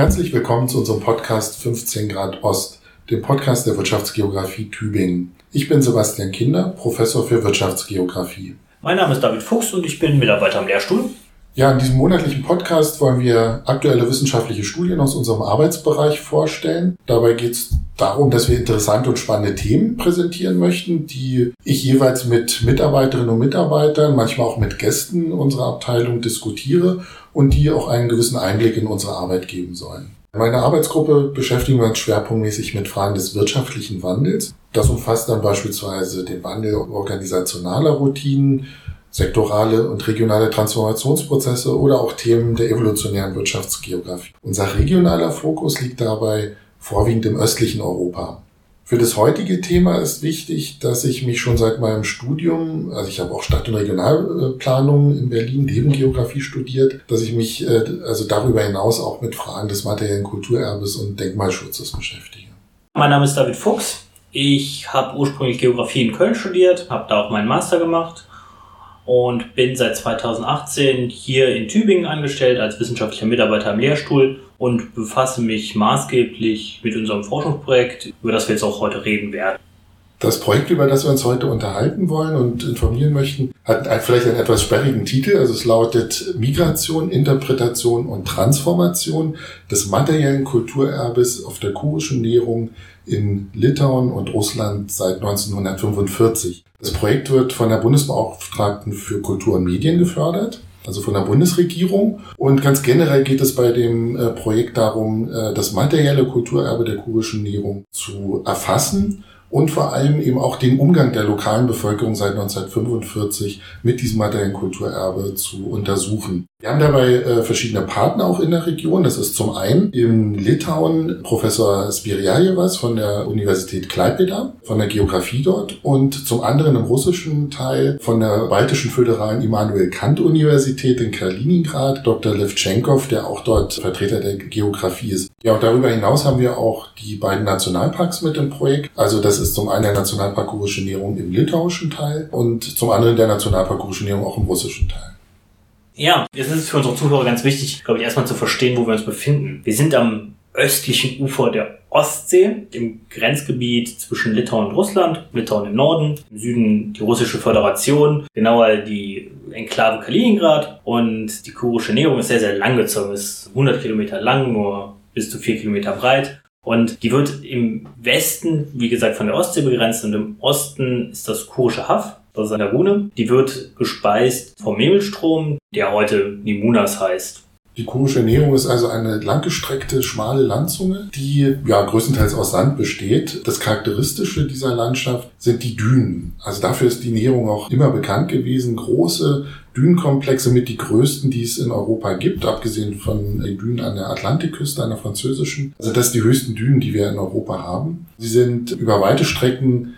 Herzlich willkommen zu unserem Podcast 15 Grad Ost, dem Podcast der Wirtschaftsgeografie Tübingen. Ich bin Sebastian Kinder, Professor für Wirtschaftsgeografie. Mein Name ist David Fuchs und ich bin Mitarbeiter am Lehrstuhl. Ja, in diesem monatlichen Podcast wollen wir aktuelle wissenschaftliche Studien aus unserem Arbeitsbereich vorstellen. Dabei geht es darum, dass wir interessante und spannende Themen präsentieren möchten, die ich jeweils mit Mitarbeiterinnen und Mitarbeitern, manchmal auch mit Gästen unserer Abteilung diskutiere und die auch einen gewissen Einblick in unsere Arbeit geben sollen. Meine Arbeitsgruppe beschäftigen wir uns schwerpunktmäßig mit Fragen des wirtschaftlichen Wandels. Das umfasst dann beispielsweise den Wandel organisationaler Routinen, sektorale und regionale Transformationsprozesse oder auch Themen der evolutionären Wirtschaftsgeografie. Unser regionaler Fokus liegt dabei vorwiegend im östlichen Europa. Für das heutige Thema ist wichtig, dass ich mich schon seit meinem Studium, also ich habe auch Stadt- und Regionalplanung in Berlin, Nebengeografie studiert, dass ich mich äh, also darüber hinaus auch mit Fragen des materiellen Kulturerbes und Denkmalschutzes beschäftige. Mein Name ist David Fuchs. Ich habe ursprünglich Geografie in Köln studiert, habe da auch meinen Master gemacht und bin seit 2018 hier in Tübingen angestellt als wissenschaftlicher Mitarbeiter am Lehrstuhl und befasse mich maßgeblich mit unserem Forschungsprojekt, über das wir jetzt auch heute reden werden. Das Projekt, über das wir uns heute unterhalten wollen und informieren möchten, hat vielleicht einen etwas sperrigen Titel. Also es lautet Migration, Interpretation und Transformation des materiellen Kulturerbes auf der kurischen Nährung in Litauen und Russland seit 1945. Das Projekt wird von der Bundesbeauftragten für Kultur und Medien gefördert also von der Bundesregierung. Und ganz generell geht es bei dem äh, Projekt darum, äh, das materielle Kulturerbe der kurischen Nährung zu erfassen und vor allem eben auch den Umgang der lokalen Bevölkerung seit 1945 mit diesem materiellen Kulturerbe zu untersuchen. Wir haben dabei äh, verschiedene Partner auch in der Region. Das ist zum einen in Litauen Professor Spiriajevas von der Universität Klaipeda, von der Geografie dort und zum anderen im russischen Teil von der Baltischen Föderalen Immanuel Kant Universität in Kaliningrad, Dr. Levchenkov, der auch dort Vertreter der Geografie ist. Ja, und darüber hinaus haben wir auch die beiden Nationalparks mit im Projekt. Also das ist zum einen der Nationalpark Kurische Nährung im litauischen Teil und zum anderen der Nationalpark Kurische Nährung auch im russischen Teil. Ja, jetzt ist es für unsere Zuhörer ganz wichtig, glaube ich, erstmal zu verstehen, wo wir uns befinden. Wir sind am östlichen Ufer der Ostsee, im Grenzgebiet zwischen Litauen und Russland, Litauen im Norden, im Süden die russische Föderation, genauer die Enklave Kaliningrad und die kurische Näherung ist sehr, sehr lang gezogen, ist 100 Kilometer lang, nur bis zu 4 Kilometer breit. Und die wird im Westen, wie gesagt, von der Ostsee begrenzt und im Osten ist das kurische Haff das ist eine Lagune. Die wird gespeist vom Nebelstrom, der heute Nimunas heißt. Die komische Ernährung ist also eine langgestreckte, schmale Landzunge, die ja größtenteils aus Sand besteht. Das Charakteristische dieser Landschaft sind die Dünen. Also dafür ist die Näherung auch immer bekannt gewesen. Große Dünenkomplexe mit die größten, die es in Europa gibt, abgesehen von den Dünen an der Atlantikküste, an der französischen. Also das sind die höchsten Dünen, die wir in Europa haben. Sie sind über weite Strecken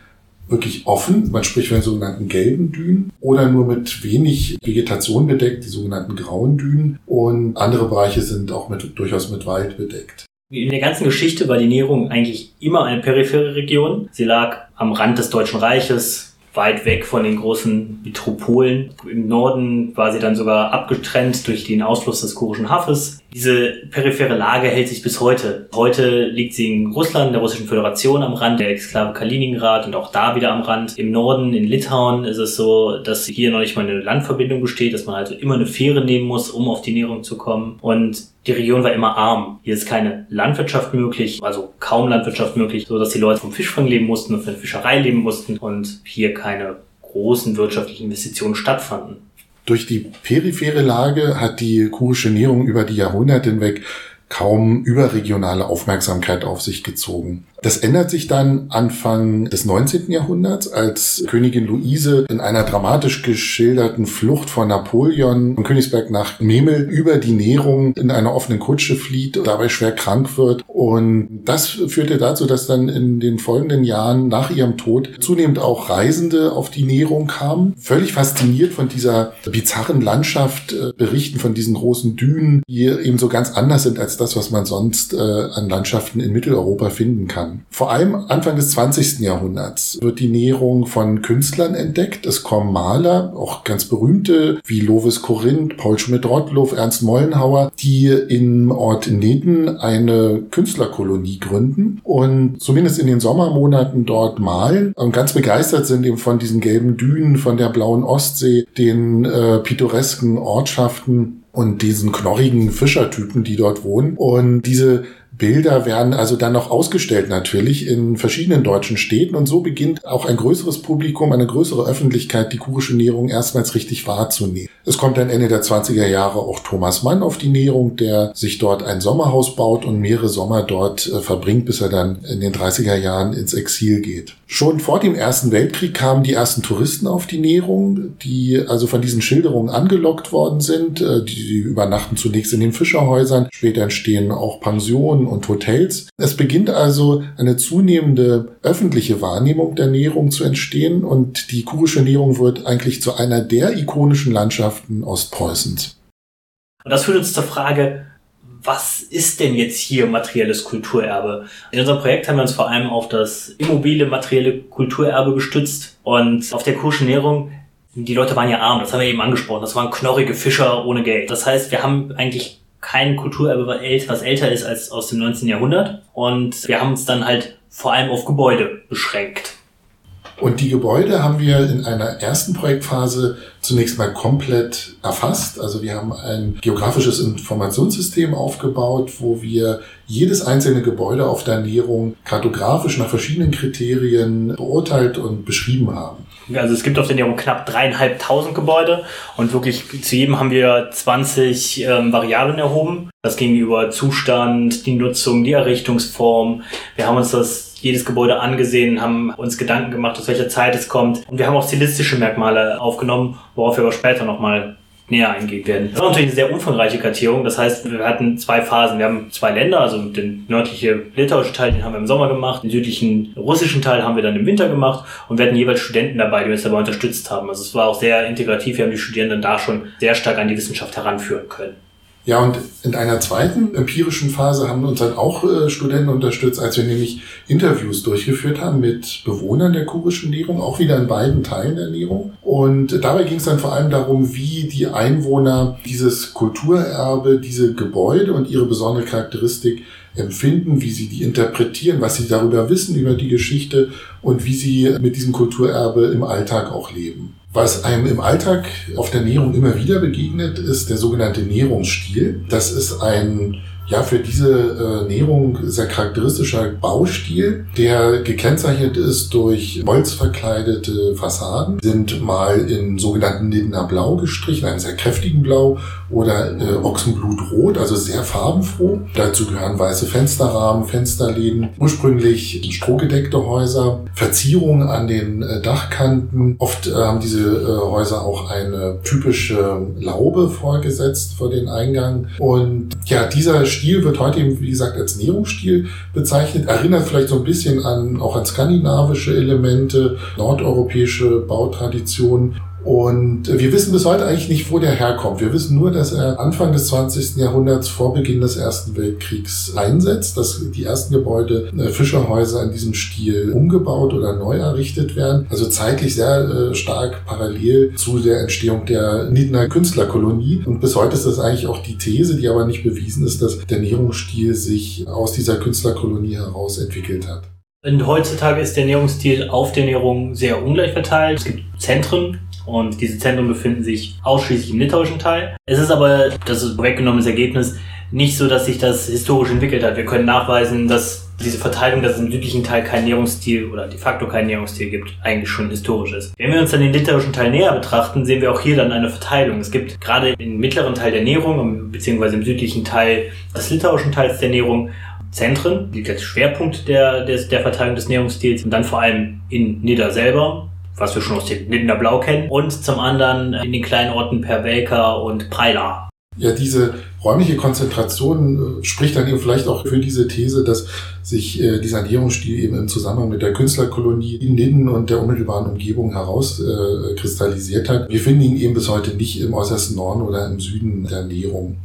wirklich offen, man spricht von den sogenannten gelben Dünen, oder nur mit wenig Vegetation bedeckt, die sogenannten grauen Dünen. Und andere Bereiche sind auch mit, durchaus mit Wald bedeckt. In der ganzen Geschichte war die Näherung eigentlich immer eine periphere Region. Sie lag am Rand des Deutschen Reiches, weit weg von den großen Metropolen. Im Norden war sie dann sogar abgetrennt durch den Ausfluss des Kurischen Hafes. Diese periphere Lage hält sich bis heute. Heute liegt sie in Russland, der Russischen Föderation am Rand der Exklave Kaliningrad und auch da wieder am Rand. Im Norden, in Litauen, ist es so, dass hier noch nicht mal eine Landverbindung besteht, dass man also immer eine Fähre nehmen muss, um auf die Näherung zu kommen. Und die Region war immer arm. Hier ist keine Landwirtschaft möglich, also kaum Landwirtschaft möglich, so dass die Leute vom Fischfang leben mussten und von der Fischerei leben mussten und hier keine großen wirtschaftlichen Investitionen stattfanden. Durch die periphere Lage hat die kurische Nährung über die Jahrhunderte hinweg kaum überregionale Aufmerksamkeit auf sich gezogen. Das ändert sich dann Anfang des 19. Jahrhunderts, als Königin Luise in einer dramatisch geschilderten Flucht von Napoleon von Königsberg nach Memel über die Nährung in einer offenen Kutsche flieht und dabei schwer krank wird. Und das führte dazu, dass dann in den folgenden Jahren nach ihrem Tod zunehmend auch Reisende auf die Nährung kamen, völlig fasziniert von dieser bizarren Landschaft, äh, berichten von diesen großen Dünen, die eben so ganz anders sind als das, was man sonst äh, an Landschaften in Mitteleuropa finden kann. Jahren. Vor allem Anfang des 20. Jahrhunderts wird die Näherung von Künstlern entdeckt. Es kommen Maler, auch ganz berühmte, wie Lovis Corinth, Paul Schmidt-Rottluff, Ernst Mollenhauer, die im Ort Neden eine Künstlerkolonie gründen und zumindest in den Sommermonaten dort malen und ganz begeistert sind eben von diesen gelben Dünen, von der blauen Ostsee, den äh, pittoresken Ortschaften und diesen knorrigen Fischertypen, die dort wohnen. Und diese Bilder werden also dann noch ausgestellt natürlich in verschiedenen deutschen Städten und so beginnt auch ein größeres Publikum, eine größere Öffentlichkeit die kurische Näherung erstmals richtig wahrzunehmen. Es kommt dann Ende der 20er Jahre auch Thomas Mann auf die Näherung, der sich dort ein Sommerhaus baut und mehrere Sommer dort äh, verbringt, bis er dann in den 30er Jahren ins Exil geht. Schon vor dem Ersten Weltkrieg kamen die ersten Touristen auf die Näherung, die also von diesen Schilderungen angelockt worden sind. Äh, die übernachten zunächst in den Fischerhäusern, später entstehen auch Pensionen und Hotels. Es beginnt also eine zunehmende öffentliche Wahrnehmung der Näherung zu entstehen und die kurische Näherung wird eigentlich zu einer der ikonischen Landschaften Ostpreußens. Und das führt uns zur Frage, was ist denn jetzt hier materielles Kulturerbe? In unserem Projekt haben wir uns vor allem auf das immobile materielle Kulturerbe gestützt und auf der kurischen Näherung die Leute waren ja arm, das haben wir eben angesprochen. Das waren knorrige Fischer ohne Geld. Das heißt, wir haben eigentlich kein Kulturerbe, was älter ist als aus dem 19. Jahrhundert. Und wir haben uns dann halt vor allem auf Gebäude beschränkt. Und die Gebäude haben wir in einer ersten Projektphase zunächst mal komplett erfasst. Also wir haben ein geografisches Informationssystem aufgebaut, wo wir jedes einzelne Gebäude auf der Ernährung kartografisch nach verschiedenen Kriterien beurteilt und beschrieben haben. Also es gibt auf der Ernährung knapp dreieinhalbtausend Gebäude und wirklich zu jedem haben wir 20 ähm, Variablen erhoben. Das ging über Zustand, die Nutzung, die Errichtungsform. Wir haben uns das jedes Gebäude angesehen, haben uns Gedanken gemacht, aus welcher Zeit es kommt. Und wir haben auch stilistische Merkmale aufgenommen, worauf wir aber später nochmal näher eingehen werden. Das war natürlich eine sehr umfangreiche Kartierung. Das heißt, wir hatten zwei Phasen. Wir haben zwei Länder, also den nördlichen litauischen Teil, den haben wir im Sommer gemacht. Den südlichen russischen Teil haben wir dann im Winter gemacht. Und wir hatten jeweils Studenten dabei, die uns dabei unterstützt haben. Also es war auch sehr integrativ. Wir haben die Studierenden da schon sehr stark an die Wissenschaft heranführen können. Ja, und in einer zweiten empirischen Phase haben uns dann auch äh, Studenten unterstützt, als wir nämlich Interviews durchgeführt haben mit Bewohnern der kurischen Nährung, auch wieder in beiden Teilen der Nährung. Und dabei ging es dann vor allem darum, wie die Einwohner dieses Kulturerbe, diese Gebäude und ihre besondere Charakteristik empfinden, wie sie die interpretieren, was sie darüber wissen, über die Geschichte und wie sie mit diesem Kulturerbe im Alltag auch leben. Was einem im Alltag auf der Nährung immer wieder begegnet, ist der sogenannte Nährungsstil. Das ist ein ja, für diese äh, Nährung sehr charakteristischer Baustil, der gekennzeichnet ist durch holzverkleidete Fassaden, sind mal in sogenannten Nidner Blau gestrichen, einem sehr kräftigen Blau, oder äh, Ochsenblutrot, also sehr farbenfroh. Dazu gehören weiße Fensterrahmen, Fensterläden, ursprünglich strohgedeckte Häuser, Verzierungen an den äh, Dachkanten. Oft äh, haben diese äh, Häuser auch eine typische Laube vorgesetzt vor den Eingang. Und ja, dieser Stil wird heute eben, wie gesagt, als Nährungsstil bezeichnet. Erinnert vielleicht so ein bisschen an, auch an skandinavische Elemente, nordeuropäische Bautraditionen. Und wir wissen bis heute eigentlich nicht, wo der herkommt. Wir wissen nur, dass er Anfang des 20. Jahrhunderts vor Beginn des Ersten Weltkriegs einsetzt, dass die ersten Gebäude, äh, Fischerhäuser in diesem Stil umgebaut oder neu errichtet werden. Also zeitlich sehr äh, stark parallel zu der Entstehung der Niedner Künstlerkolonie. Und bis heute ist das eigentlich auch die These, die aber nicht bewiesen ist, dass der Nährungsstil sich aus dieser Künstlerkolonie heraus entwickelt hat. Und heutzutage ist der Nährungsstil auf der Nährung sehr ungleich verteilt. Es gibt Zentren, und diese Zentren befinden sich ausschließlich im litauischen Teil. Es ist aber, das ist weggenommenes Ergebnis, nicht so, dass sich das historisch entwickelt hat. Wir können nachweisen, dass diese Verteilung, dass es im südlichen Teil kein Nährungsstil oder de facto kein Nährungsstil gibt, eigentlich schon historisch ist. Wenn wir uns dann den litauischen Teil näher betrachten, sehen wir auch hier dann eine Verteilung. Es gibt gerade im mittleren Teil der Nährung, beziehungsweise im südlichen Teil des litauischen Teils der Nährung, Zentren, liegt als Schwerpunkt der, der, der Verteilung des Nährungsstils und dann vor allem in Nidda selber, was wir schon aus dem Lindener Blau kennen, und zum anderen in den kleinen Orten Pervelka und Preila. Ja, diese räumliche Konzentration äh, spricht dann eben vielleicht auch für diese These, dass sich äh, dieser Ernährungsstil eben im Zusammenhang mit der Künstlerkolonie in Linden und der unmittelbaren Umgebung herauskristallisiert äh, hat. Wir finden ihn eben bis heute nicht im äußersten Norden oder im Süden der Ernährung.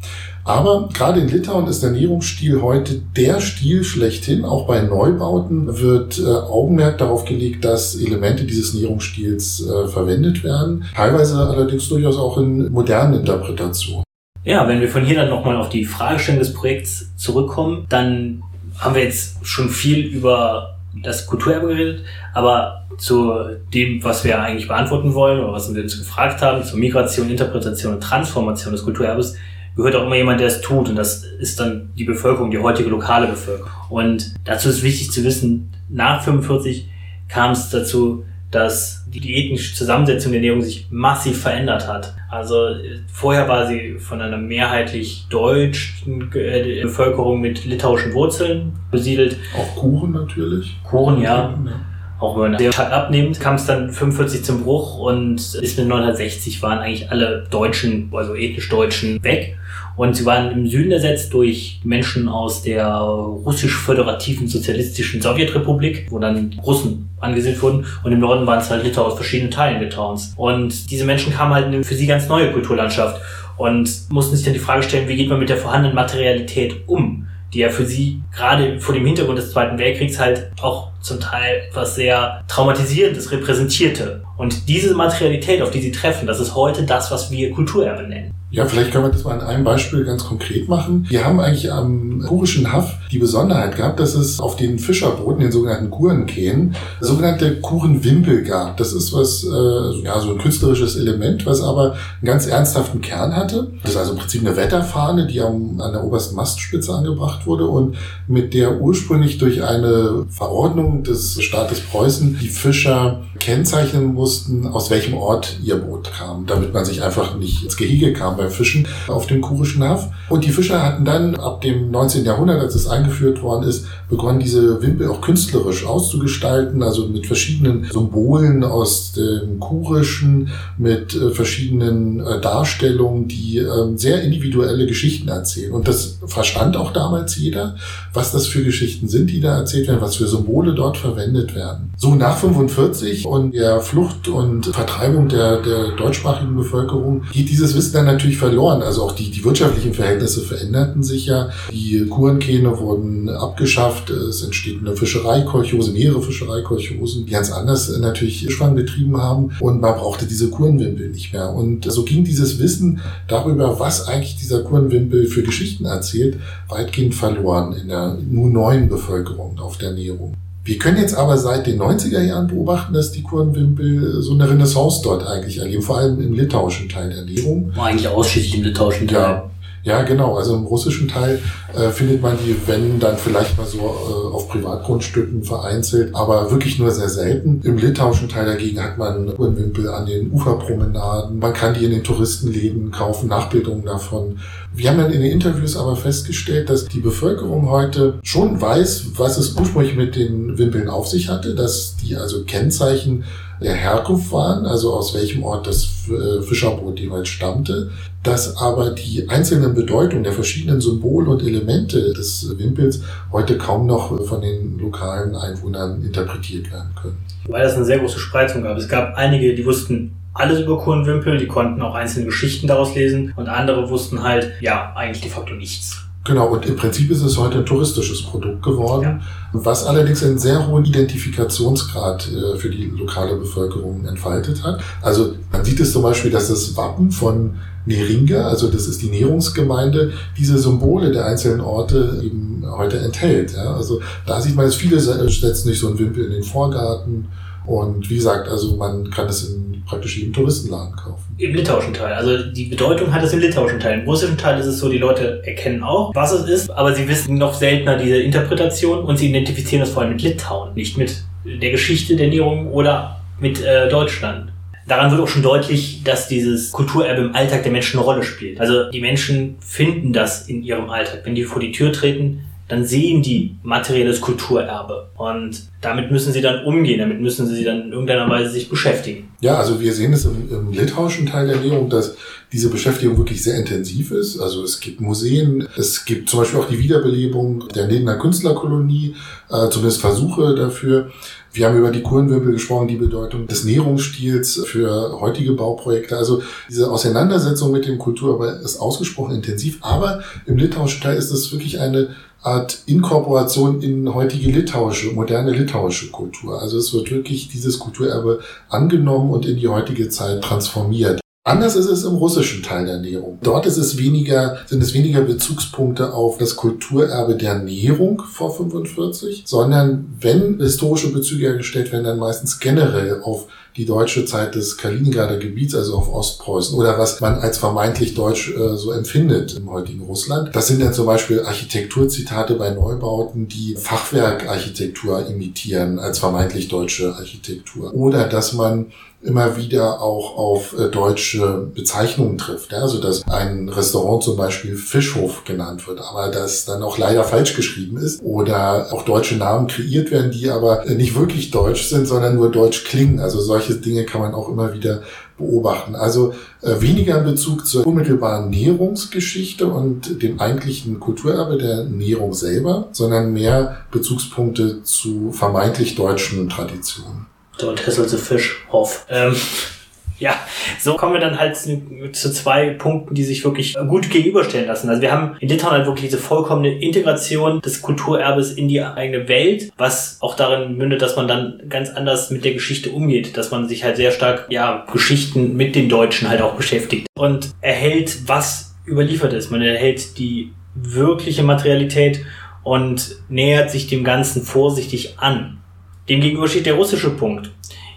Aber gerade in Litauen ist der Ernährungsstil heute der Stil schlechthin. Auch bei Neubauten wird äh, Augenmerk darauf gelegt, dass Elemente dieses Ernährungsstils äh, verwendet werden. Teilweise allerdings durchaus auch in modernen Interpretationen. Ja, wenn wir von hier dann nochmal auf die Fragestellung des Projekts zurückkommen, dann haben wir jetzt schon viel über das Kulturerbe geredet, aber zu dem, was wir eigentlich beantworten wollen oder was wir uns gefragt haben, zur Migration, Interpretation und Transformation des Kulturerbes, gehört auch immer jemand, der es tut. Und das ist dann die Bevölkerung, die heutige lokale Bevölkerung. Und dazu ist wichtig zu wissen, nach 45 kam es dazu, dass die ethnische Zusammensetzung der Ernährung sich massiv verändert hat. Also vorher war sie von einer mehrheitlich deutschen äh, Bevölkerung mit litauischen Wurzeln besiedelt. Auch Kuchen natürlich. Kuchen, ja. ja. Auch wenn man sehr stark abnimmt, kam es dann 45 zum Bruch und bis mit 1960 waren eigentlich alle Deutschen, also ethnisch Deutschen, weg. Und sie waren im Süden ersetzt durch Menschen aus der russisch-föderativen sozialistischen Sowjetrepublik, wo dann Russen angesiedelt wurden. Und im Norden waren es halt Litauer aus verschiedenen Teilen Litauens. Und diese Menschen kamen halt in eine für sie ganz neue Kulturlandschaft und mussten sich dann die Frage stellen, wie geht man mit der vorhandenen Materialität um? die ja für sie gerade vor dem Hintergrund des Zweiten Weltkriegs halt auch zum Teil etwas sehr Traumatisierendes repräsentierte. Und diese Materialität, auf die sie treffen, das ist heute das, was wir Kulturerbe nennen. Ja, vielleicht können wir das mal an einem Beispiel ganz konkret machen. Wir haben eigentlich am kurischen Haff die Besonderheit gehabt, dass es auf den Fischerbooten, den sogenannten Kurenkähen, sogenannte Kurenwimpel gab. Das ist was, äh, ja, so ein künstlerisches Element, was aber einen ganz ernsthaften Kern hatte. Das ist also im Prinzip eine Wetterfahne, die am, an der obersten Mastspitze angebracht wurde und mit der ursprünglich durch eine Verordnung des Staates Preußen die Fischer kennzeichnen mussten, aus welchem Ort ihr Boot kam, damit man sich einfach nicht ins Gehege kam beim Fischen auf dem Kurischen Haff. Und die Fischer hatten dann ab dem 19. Jahrhundert, als es eingeführt worden ist, begonnen diese Wimpel auch künstlerisch auszugestalten, also mit verschiedenen Symbolen aus dem Kurischen, mit äh, verschiedenen äh, Darstellungen, die äh, sehr individuelle Geschichten erzählen. Und das verstand auch damals jeder, was das für Geschichten sind, die da erzählt werden, was für Symbole dort verwendet werden. So nach 45 und der Flucht und Vertreibung der, der deutschsprachigen Bevölkerung geht dieses Wissen dann natürlich verloren. Also auch die, die wirtschaftlichen Verhältnisse veränderten sich ja. Die Kurenkähne wurden abgeschafft. Es entsteht eine Fischereikolchose, mehrere Fischereikolchosen, die ganz anders natürlich Schwang betrieben haben. Und man brauchte diese Kurenwimpel nicht mehr. Und so ging dieses Wissen darüber, was eigentlich dieser Kurenwimpel für Geschichten erzählt, weitgehend verloren in der nur neuen Bevölkerung auf der Ernährung. Wir können jetzt aber seit den 90er Jahren beobachten, dass die Kurdenwimpel so eine Renaissance dort eigentlich erleben, vor allem im litauischen Teil der Ernährung. Eigentlich ausschließlich im litauischen Teil. Ja. Ja, genau. Also im russischen Teil äh, findet man die, wenn dann vielleicht mal so äh, auf Privatgrundstücken vereinzelt, aber wirklich nur sehr selten. Im litauischen Teil dagegen hat man Uhrenwimpel an den Uferpromenaden. Man kann die in den Touristenläden kaufen, Nachbildungen davon. Wir haben dann in den Interviews aber festgestellt, dass die Bevölkerung heute schon weiß, was es ursprünglich mit den Wimpeln auf sich hatte, dass die also Kennzeichen der Herkunft waren, also aus welchem Ort das äh, Fischerboot jeweils stammte, dass aber die einzelnen Bedeutungen der verschiedenen Symbole und Elemente des Wimpels heute kaum noch von den lokalen Einwohnern interpretiert werden können. Weil es eine sehr große Spreizung gab. Es gab einige, die wussten alles über Kurenwimpel, die konnten auch einzelne Geschichten daraus lesen und andere wussten halt, ja, eigentlich de facto nichts. Genau, und im Prinzip ist es heute ein touristisches Produkt geworden, ja. was allerdings einen sehr hohen Identifikationsgrad äh, für die lokale Bevölkerung entfaltet hat. Also man sieht es zum Beispiel, dass das Wappen von Neringa, also das ist die Nährungsgemeinde, diese Symbole der einzelnen Orte eben heute enthält. Ja? Also da sieht man, dass viele setzen nicht so einen Wimpel in den Vorgarten und wie gesagt, also man kann es in praktisch jedem Touristenladen kaufen. Im litauischen Teil. Also die Bedeutung hat es im litauischen Teil. Im russischen Teil ist es so, die Leute erkennen auch, was es ist, aber sie wissen noch seltener diese Interpretation und sie identifizieren es vor allem mit Litauen, nicht mit der Geschichte der Ernährung oder mit äh, Deutschland. Daran wird auch schon deutlich, dass dieses Kulturerbe im Alltag der Menschen eine Rolle spielt. Also die Menschen finden das in ihrem Alltag. Wenn die vor die Tür treten, dann sehen die materielles Kulturerbe. Und damit müssen sie dann umgehen, damit müssen sie dann in irgendeiner Weise sich beschäftigen. Ja, also wir sehen es im, im litauischen Teil der Ernährung, dass diese Beschäftigung wirklich sehr intensiv ist. Also es gibt Museen, es gibt zum Beispiel auch die Wiederbelebung der Nedener Künstlerkolonie, äh, zumindest Versuche dafür. Wir haben über die Kohlenwirbel gesprochen, die Bedeutung des Nährungsstils für heutige Bauprojekte. Also diese Auseinandersetzung mit dem Kulturerbe ist ausgesprochen intensiv, aber im litauischen Teil ist es wirklich eine Art Inkorporation in heutige litauische, moderne litauische Kultur. Also es wird wirklich dieses Kulturerbe angenommen und in die heutige Zeit transformiert. Anders ist es im russischen Teil der Ernährung. Dort ist es weniger, sind es weniger Bezugspunkte auf das Kulturerbe der Ernährung vor 45, sondern wenn historische Bezüge hergestellt werden, dann meistens generell auf die deutsche Zeit des Kaliningrader Gebiets, also auf Ostpreußen, oder was man als vermeintlich deutsch äh, so empfindet im heutigen Russland. Das sind dann zum Beispiel Architekturzitate bei Neubauten, die Fachwerkarchitektur imitieren als vermeintlich deutsche Architektur. Oder dass man immer wieder auch auf äh, deutsche Bezeichnungen trifft. Also dass ein Restaurant zum Beispiel Fischhof genannt wird, aber das dann auch leider falsch geschrieben ist. Oder auch deutsche Namen kreiert werden, die aber nicht wirklich deutsch sind, sondern nur deutsch klingen. Also solche Dinge kann man auch immer wieder beobachten. Also äh, weniger in Bezug zur unmittelbaren Nährungsgeschichte und dem eigentlichen Kulturerbe der Nährung selber, sondern mehr Bezugspunkte zu vermeintlich deutschen Traditionen. Don't hassle the fish off. Ähm, ja, so kommen wir dann halt zu zwei Punkten, die sich wirklich gut gegenüberstellen lassen. Also wir haben in Litauen halt wirklich diese vollkommene Integration des Kulturerbes in die eigene Welt, was auch darin mündet, dass man dann ganz anders mit der Geschichte umgeht, dass man sich halt sehr stark, ja, Geschichten mit den Deutschen halt auch beschäftigt und erhält, was überliefert ist. Man erhält die wirkliche Materialität und nähert sich dem Ganzen vorsichtig an. Demgegenüber steht der russische Punkt.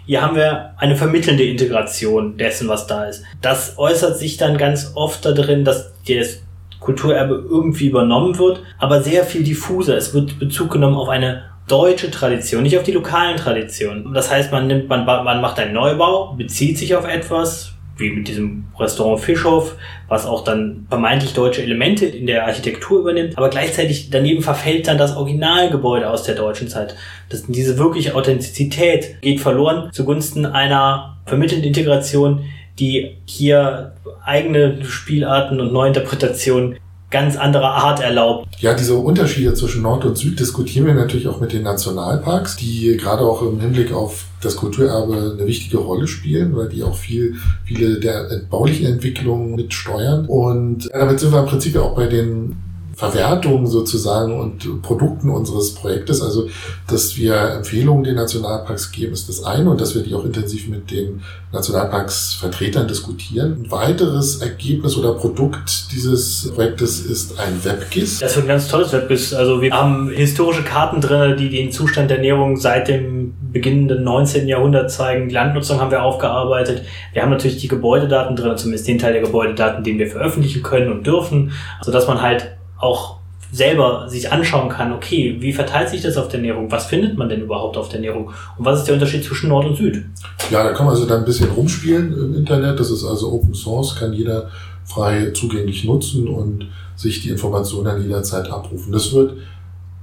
Hier haben wir eine vermittelnde Integration dessen, was da ist. Das äußert sich dann ganz oft darin, dass das Kulturerbe irgendwie übernommen wird, aber sehr viel diffuser. Es wird Bezug genommen auf eine deutsche Tradition, nicht auf die lokalen Traditionen. Das heißt, man nimmt, man, man macht einen Neubau, bezieht sich auf etwas, wie mit diesem Restaurant Fischhof, was auch dann vermeintlich deutsche Elemente in der Architektur übernimmt, aber gleichzeitig daneben verfällt dann das Originalgebäude aus der deutschen Zeit. Das, diese wirkliche Authentizität geht verloren zugunsten einer vermittelnden Integration, die hier eigene Spielarten und Neuinterpretationen ganz anderer Art erlaubt. Ja, diese Unterschiede zwischen Nord und Süd diskutieren wir natürlich auch mit den Nationalparks, die gerade auch im Hinblick auf das Kulturerbe eine wichtige Rolle spielen, weil die auch viel, viele der baulichen Entwicklungen mitsteuern. Und damit sind wir im Prinzip auch bei den Verwertung sozusagen und Produkten unseres Projektes. Also, dass wir Empfehlungen den Nationalparks geben, ist das eine und dass wir die auch intensiv mit den Nationalparksvertretern diskutieren. Ein weiteres Ergebnis oder Produkt dieses Projektes ist ein WebGIS. Das wird ein ganz tolles WebGIS. Also wir haben historische Karten drin, die den Zustand der Ernährung seit dem beginnenden 19. Jahrhundert zeigen. Die Landnutzung haben wir aufgearbeitet. Wir haben natürlich die Gebäudedaten drin, zumindest den Teil der Gebäudedaten, den wir veröffentlichen können und dürfen, sodass man halt auch selber sich anschauen kann, okay, wie verteilt sich das auf der Ernährung? Was findet man denn überhaupt auf der Ernährung? Und was ist der Unterschied zwischen Nord und Süd? Ja, da kann man also dann ein bisschen rumspielen im Internet. Das ist also Open Source, kann jeder frei zugänglich nutzen und sich die Informationen dann jederzeit abrufen. Das wird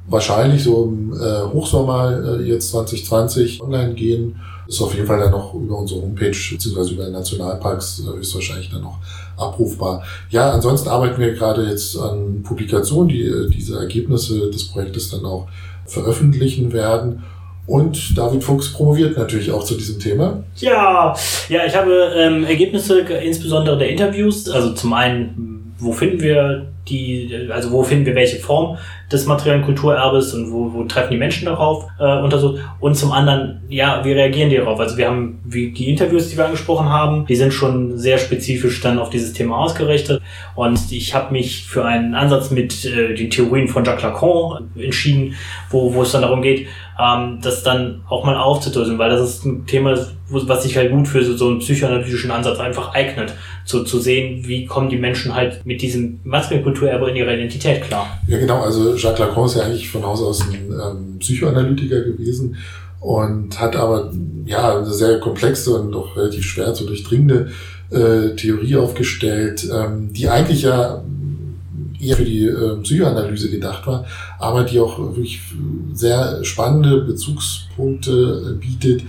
wahrscheinlich so im äh, Hochsommer äh, jetzt 2020 online gehen. Ist auf jeden Fall dann noch über unsere Homepage beziehungsweise über Nationalparks äh, höchstwahrscheinlich dann noch abrufbar. Ja, ansonsten arbeiten wir gerade jetzt an Publikationen, die äh, diese Ergebnisse des Projektes dann auch veröffentlichen werden. Und David Fuchs promoviert natürlich auch zu diesem Thema. Ja, ja, ich habe ähm, Ergebnisse insbesondere der Interviews. Also zum einen, wo finden wir die, also wo finden wir welche Form des materiellen Kulturerbes und wo, wo treffen die Menschen darauf äh, untersucht. Und zum anderen, ja, wie reagieren die darauf? Also wir haben wie die Interviews, die wir angesprochen haben, die sind schon sehr spezifisch dann auf dieses Thema ausgerichtet. Und ich habe mich für einen Ansatz mit äh, den Theorien von Jacques Lacan entschieden, wo, wo es dann darum geht, ähm, das dann auch mal aufzudröseln, weil das ist ein Thema, was sich halt gut für so, so einen psychoanalytischen Ansatz einfach eignet, zu, zu sehen, wie kommen die Menschen halt mit diesem materiellen Kulturerbe in ihrer Identität klar. Ja, genau. Also Jacques Lacan ist ja eigentlich von Haus aus ein ähm, Psychoanalytiker gewesen und hat aber ja eine sehr komplexe und doch relativ schwer zu durchdringende äh, Theorie aufgestellt, ähm, die eigentlich ja eher für die äh, Psychoanalyse gedacht war, aber die auch wirklich sehr spannende Bezugspunkte bietet,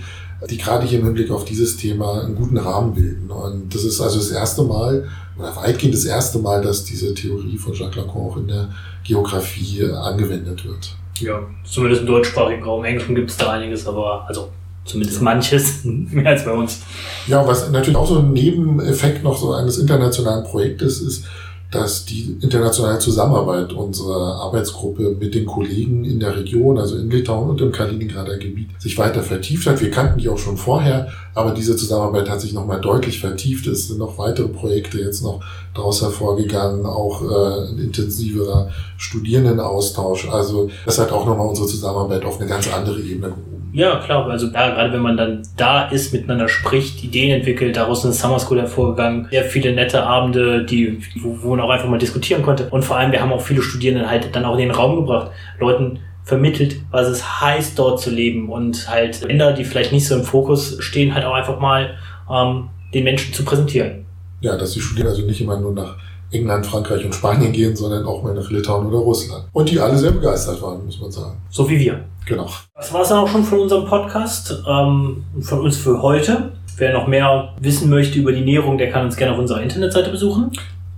die gerade hier im Hinblick auf dieses Thema einen guten Rahmen bilden. Und das ist also das erste Mal, oder weitgehend das erste Mal, dass diese Theorie von Jacques Lacan auch in der Geografie angewendet wird. Ja, zumindest im deutschsprachigen Raum. Im Englischen gibt es da einiges, aber also zumindest manches mehr als bei uns. Ja, was natürlich auch so ein Nebeneffekt noch so eines internationalen Projektes ist, dass die internationale Zusammenarbeit unserer Arbeitsgruppe mit den Kollegen in der Region, also in Litauen und im Kaliningrader Gebiet, sich weiter vertieft hat. Wir kannten die auch schon vorher, aber diese Zusammenarbeit hat sich nochmal deutlich vertieft. Es sind noch weitere Projekte jetzt noch daraus hervorgegangen, auch äh, ein intensiverer Studierendenaustausch. Also das hat auch nochmal unsere Zusammenarbeit auf eine ganz andere Ebene gehoben. Ja, klar. Also da, gerade wenn man dann da ist, miteinander spricht, Ideen entwickelt, daraus eine Summer School hervorgegangen. Sehr viele nette Abende, die, wo, wo man auch einfach mal diskutieren konnte. Und vor allem, wir haben auch viele Studierenden halt dann auch in den Raum gebracht. Leuten vermittelt, was es heißt, dort zu leben und halt Länder, die vielleicht nicht so im Fokus stehen, halt auch einfach mal ähm, den Menschen zu präsentieren. Ja, dass die Studierenden also nicht immer nur nach England, Frankreich und Spanien gehen, sondern auch mal nach Litauen oder Russland. Und die alle sehr begeistert waren, muss man sagen. So wie wir. Genau. Das war es dann auch schon von unserem Podcast, ähm, von uns für heute. Wer noch mehr wissen möchte über die Näherung, der kann uns gerne auf unserer Internetseite besuchen.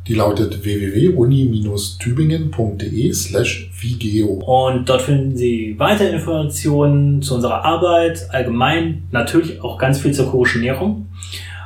Die lautet www.uni-tübingen.de slash vigeo. Und dort finden Sie weitere Informationen zu unserer Arbeit, allgemein natürlich auch ganz viel zur chorischen Nährung.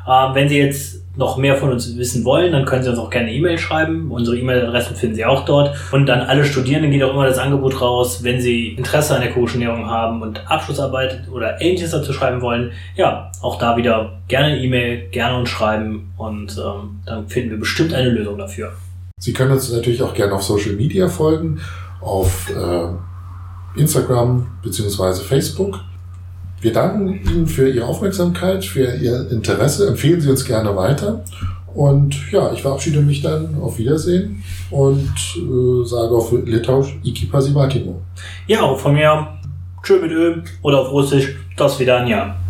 Ähm, wenn Sie jetzt noch mehr von uns wissen wollen, dann können Sie uns auch gerne E-Mail schreiben. Unsere E-Mail-Adressen finden Sie auch dort. Und dann alle Studierenden geht auch immer das Angebot raus, wenn Sie Interesse an der Ernährung haben und Abschlussarbeit oder ähnliches dazu schreiben wollen. Ja, auch da wieder gerne E-Mail, gerne uns schreiben und ähm, dann finden wir bestimmt eine Lösung dafür. Sie können uns natürlich auch gerne auf Social Media folgen, auf äh, Instagram beziehungsweise Facebook. Wir danken Ihnen für Ihre Aufmerksamkeit, für Ihr Interesse. Empfehlen Sie uns gerne weiter. Und ja, ich verabschiede mich dann. Auf Wiedersehen und äh, sage auf Litauisch Iki Pasimatimo. Ja, auch von mir. Tschö mit Ö oder auf Russisch. Das wieder ein Jahr.